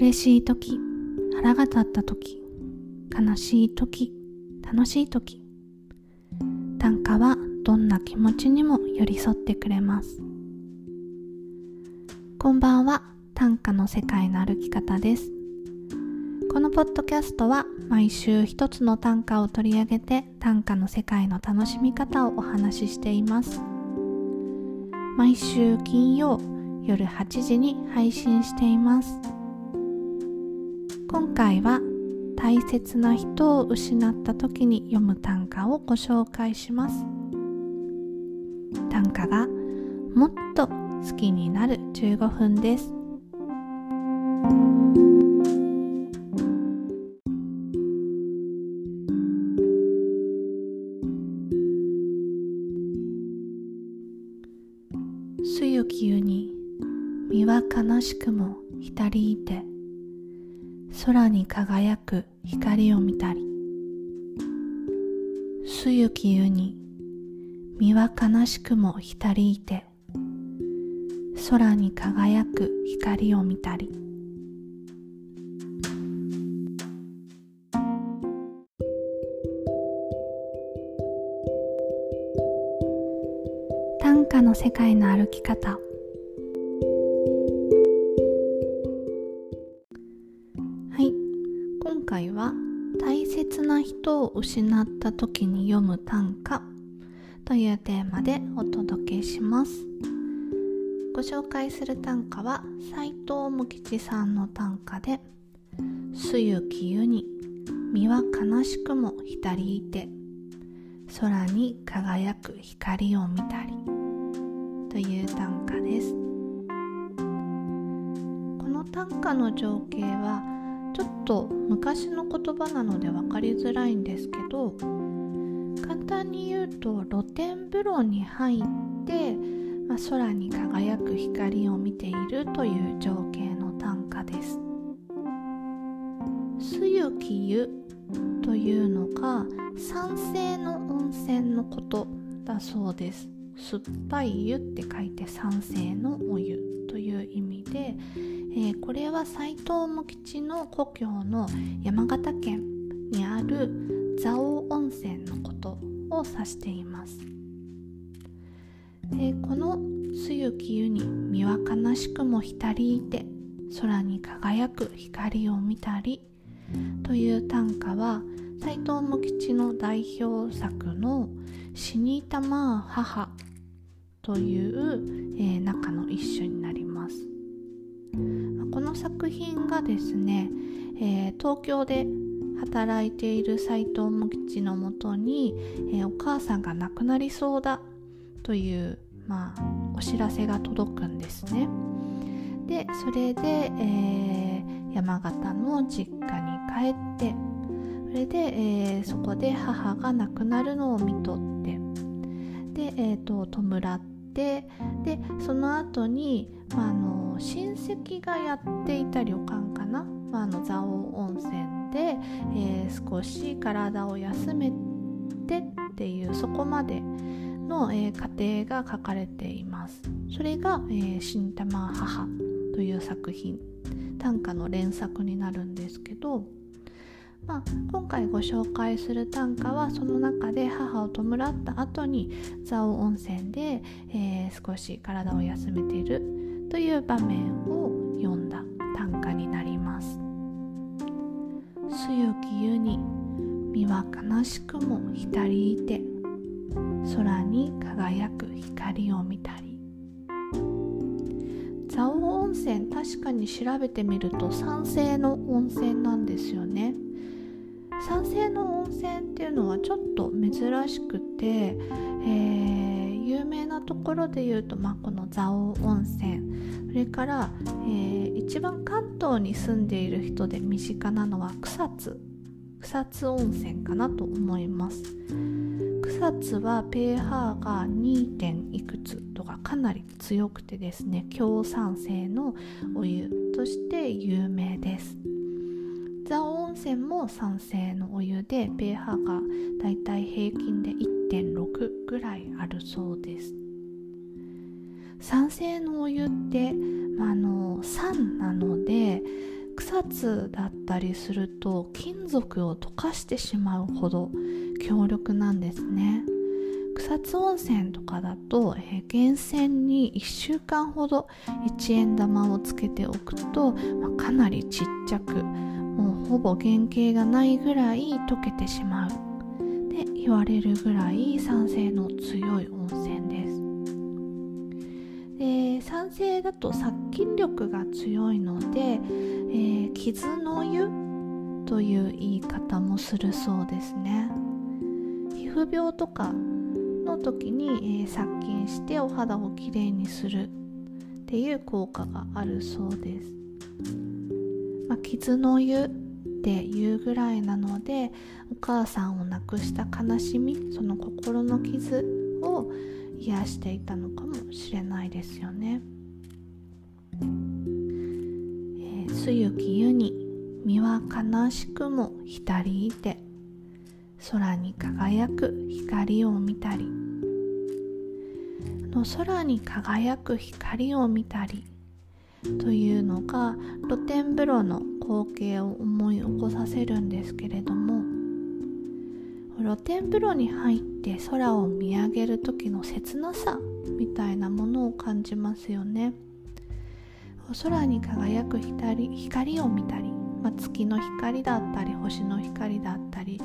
嬉しい時腹が立った時悲しい時楽しい時短歌はどんな気持ちにも寄り添ってくれます。こんばんは短歌の世界の歩き方です。このポッドキャストは毎週一つの短歌を取り上げて短歌の世界の楽しみ方をお話ししています。毎週金曜夜8時に配信しています。今回は大切な人を失った時に読む短歌をご紹介します。短歌がもっと好きになる15分です。すゆきゆに身は悲しくも浸りいて空に輝く光を見たりすゆきゆに身は悲しくも浸りいて空に輝く光を見たり。短歌の世界の歩き方。切な人を失った時に読む短歌というテーマでお届けします。ご紹介する短歌は斉藤無吉さんの短歌で「すゆきゆに身は悲しくも浸りいて空に輝く光を見たり」という短歌です。この短歌の情景はちょっと昔の言葉なので分かりづらいんですけど簡単に言うと露天風呂に入って、まあ、空に輝く光を見ているという情景の短歌です。すゆき湯というのが酸性の温泉のことだそうです。酸っぱい湯って書いて酸性のお湯という意味で、えー、これは斎藤茂吉の故郷の山形県にある蔵王温泉のことを指しています。でこの「すゆき湯に身は悲しくも浸りいて空に輝く光を見たり」という短歌は斎藤茂吉の代表作の「死にたま母」という、えー、中の一種になります。この作品がですね、えー、東京で働いている斎藤茂吉のもとに、えー、お母さんが亡くなりそうだという、まあ、お知らせが届くんですね。でそれで、えー、山形の実家に帰ってそれで、えー、そこで母が亡くなるのを見とってで、えーと、弔ってでその後に、まあ、あの親戚がやっていた旅館かな、まあ、あの蔵王温泉で、えー、少し体を休めてっていうそこまでの、えー、過程が書かれています。それが「えー、新玉母」という作品短歌の連作になるんですけどまあ、今回ご紹介する短歌はその中で母を弔った後に蔵王温泉で、えー、少し体を休めているという場面を読んだ短歌になります。すゆきゆに身は悲しくも浸りいて空に輝く光を見たり蔵王温泉確かに調べてみると酸性の温泉なんですよね。酸性の温泉っていうのはちょっと珍しくて、えー、有名なところで言うと、まあ、この蔵王温泉。それから、えー、一番関東に住んでいる人で身近なのは草津。草津温泉かなと思います。草津は pH が 2. 点いくつとかかなり強くてですね強酸性のお湯。として有名です。蔵王温泉も酸性のお湯で pH がだいたい平均で1 1.6ぐらいあるそうです。酸性のお湯って、まあ、あの酸なので草津だったりすると金属を溶かしてしまうほど強力なんですね。草津温泉とかだと、えー、源泉に1週間ほど1円玉をつけておくと、まあ、かなりちっちゃくもうほぼ原型がないぐらい溶けてしまう。言われるぐらい酸性の強い温泉です。で酸性だと殺菌力が強いので、えー、傷の湯という言い方もするそうですね。皮膚病とかの時に、えー、殺菌してお肌をきれいにするっていう効果があるそうです、まあ、傷の湯っていうぐらいなのでお母さんを亡くした悲しみその心の傷を癒していたのかもしれないですよね。えー、ゆき湯に身は悲しくも浸りいて空に輝く光を見たりの空に輝く光を見たりというのが露天風呂の光景を思い起こさせるんですけれども露天風呂に入って空を見上げる時の切なさみたいなものを感じますよね。空に輝く光光を見たり、まあ、月の光だったり星の光だったり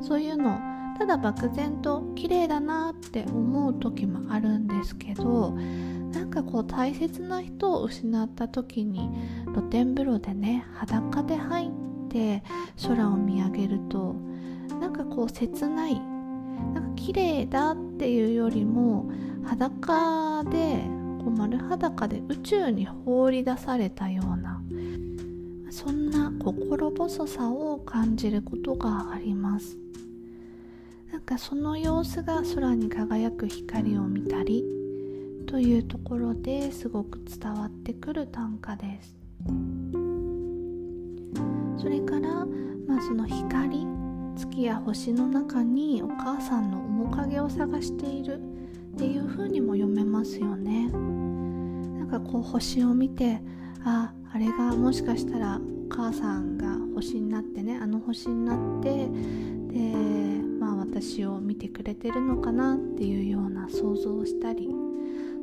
そういうのをただ漠然と綺麗だなって思う時もあるんですけどなんかこう大切な人を失った時に露天風呂でね裸で入って空を見上げるとなんかこう切ないなんか綺麗だっていうよりも裸でこう丸裸で宇宙に放り出されたようなそんな心細さを感じることがあります。なんかその様子が空に輝く光を見たりというところですごく伝わってくる短歌です。それから、まあ、その光月や星の中にお母さんの面影を探しているっていう風にも読めますよね。なんかこう星を見てああれがもしかしたらお母さんが星になってねあの星になってでまあ私を見てくれてるのかなっていうような想像をしたり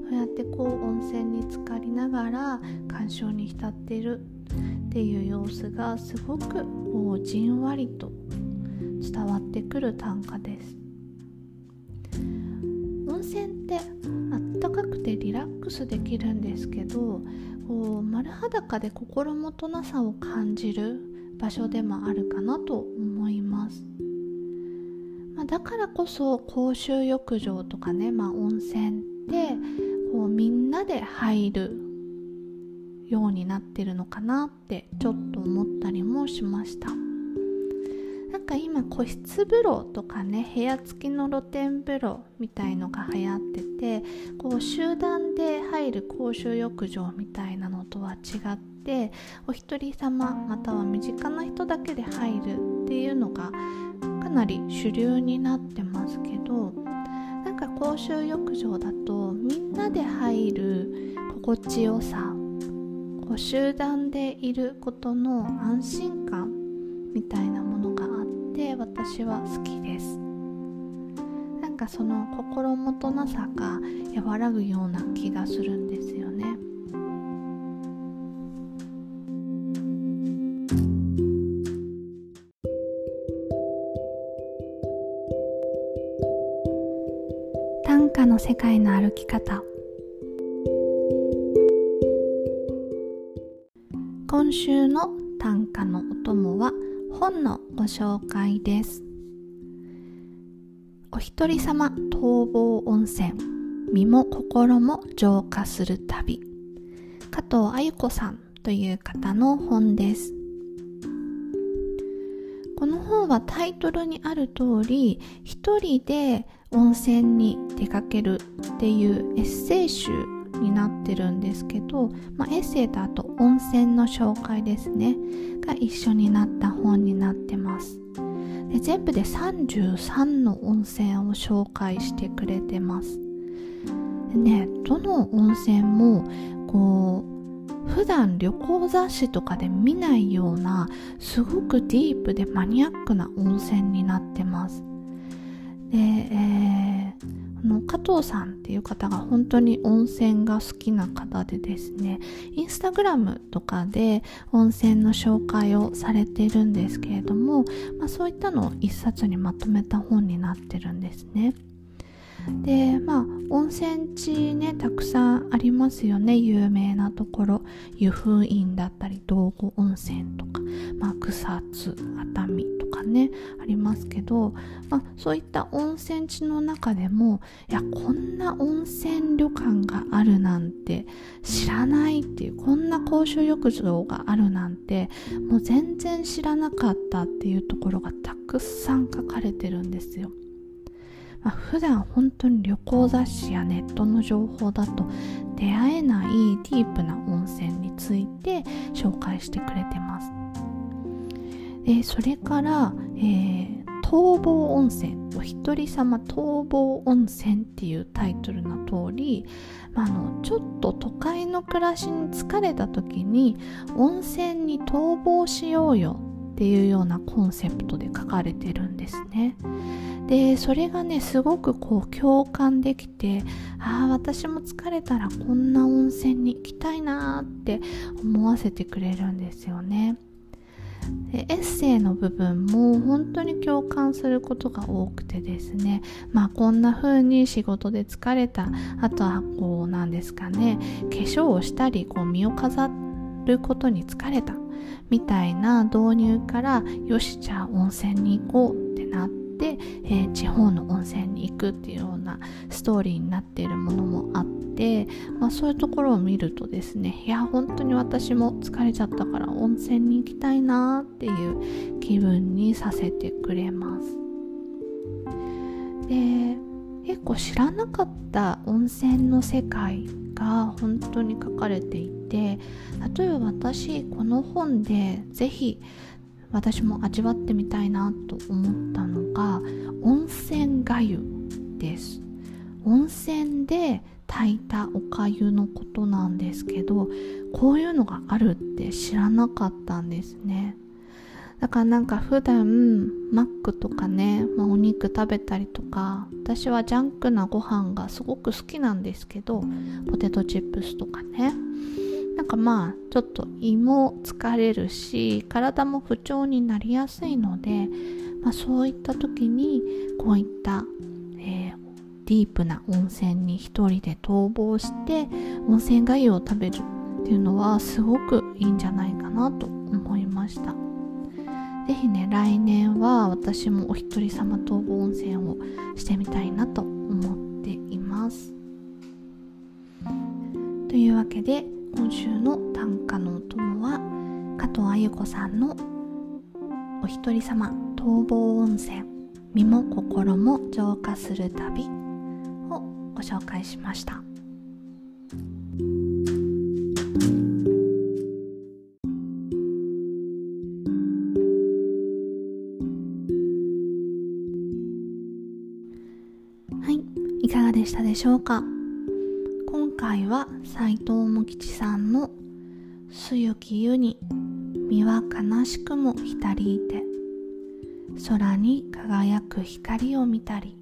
そうやってこう温泉に浸かりながら鑑賞に浸っているっていう様子がすごくもうじんわりと伝わってくる短歌です。温泉ってあったかくてリラックスできるんですけどこう丸裸で心もとなさを感じる場所でもあるかなと思います、まあ、だからこそ公衆浴場とかね、まあ、温泉ってこうみんなで入るようになってるのかなってちょっと思ったりもしました。なんか今個室風呂とかね部屋付きの露天風呂みたいのが流行っててこう集団で入る公衆浴場みたいなのとは違ってお一人様または身近な人だけで入るっていうのがかなり主流になってますけどなんか公衆浴場だとみんなで入る心地よさこう集団でいることの安心感みたいなものがあって私は好きです。なんかその心もとなさが和らぐような気がするんですよ。歌の世界の歩き方。今週の短歌のお供は本のご紹介です。お一人様逃亡温泉。身も心も浄化する旅。加藤あゆ子さんという方の本です。この本はタイトルにある通り一人で温泉に出かけるっていうエッセイ集になってるんですけど、まあ、エッセイとあと温泉の紹介ですね。が一緒になった本になってます。で全部で33の温泉を紹介してくれてます。でねどの温泉もこう普段旅行雑誌とかで見ないようなすごくディープでマニアックな温泉になってます。で、えー、あの加藤さんっていう方が本当に温泉が好きな方でですねインスタグラムとかで温泉の紹介をされてるんですけれども、まあ、そういったのを一冊にまとめた本になってるんですね。でまあ温泉地ねたくさんありますよね。有名なところ。湯布院だったり道後温泉とか、まあ、草津熱海とかねありますけど、まあ、そういった温泉地の中でもいやこんな温泉旅館があるなんて知らないっていうこんな公衆浴場があるなんてもう全然知らなかったっていうところがたくさん書かれてるんですよ。まあ、普段本当に旅行雑誌やネットの情報だと出会えないディープな温泉について紹介してくれてます。でそれから、えー、逃亡温泉お一人様逃亡温泉っていうタイトルの通り、まあ、あのちょっと都会の暮らしに疲れた時に温泉に逃亡しようよっていうようなコンセプトで書かれてるんですね。でそれがねすごくこう共感できてああ私も疲れたらこんな温泉に行きたいなって思わせてくれるんですよね。でエッセイの部分も本当に共感することが多くてですねまあこんな風に仕事で疲れたあとはこうなんですかね化粧をしたりこう身を飾ることに疲れたみたいな導入からよしじゃあ温泉に行こうってなって、えー、地方の温泉に行くっていうようなストーリーになっているものもあって、まあ、そういうところを見るとですねいや本当に私も疲れちゃったから温泉に行きたいなっていう気分にさせてくれます。で結構知らなかった温泉の世界が本当に書かれていて例えば私この本で是非私も味わってみたいなと思ったのが温泉がゆです。温泉で炊いたおかゆのことなんですけどこういうのがあるって知らなかったんですね。だからなんか普段マックとかね、まあ、お肉食べたりとか私はジャンクなご飯がすごく好きなんですけどポテトチップスとかね。なんかまあちょっと胃も疲れるし体も不調になりやすいので、まあ、そういった時にこういった、えー、ディープな温泉に一人で逃亡して温泉がゆを食べるっていうのはすごくいいんじゃないかなと思いました。是非ね来年は私もお一人様逃亡温泉をしてみたいなと思っていますというわけで今週の短歌のお供は加藤あゆ子さんの「お一人様逃亡温泉身も心も浄化する旅」をご紹介しました。はいいかがでしたでしょうか？回は斎藤茂吉さんの「すゆき湯に身は悲しくも浸りいて空に輝く光を見たり」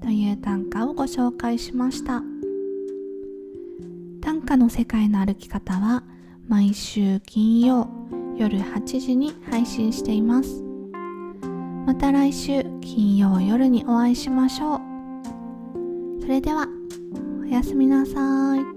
という短歌をご紹介しました。短歌の世界の歩き方は毎週金曜夜8時に配信しています。また来週金曜夜にお会いしましょう。それではおやすみなさい。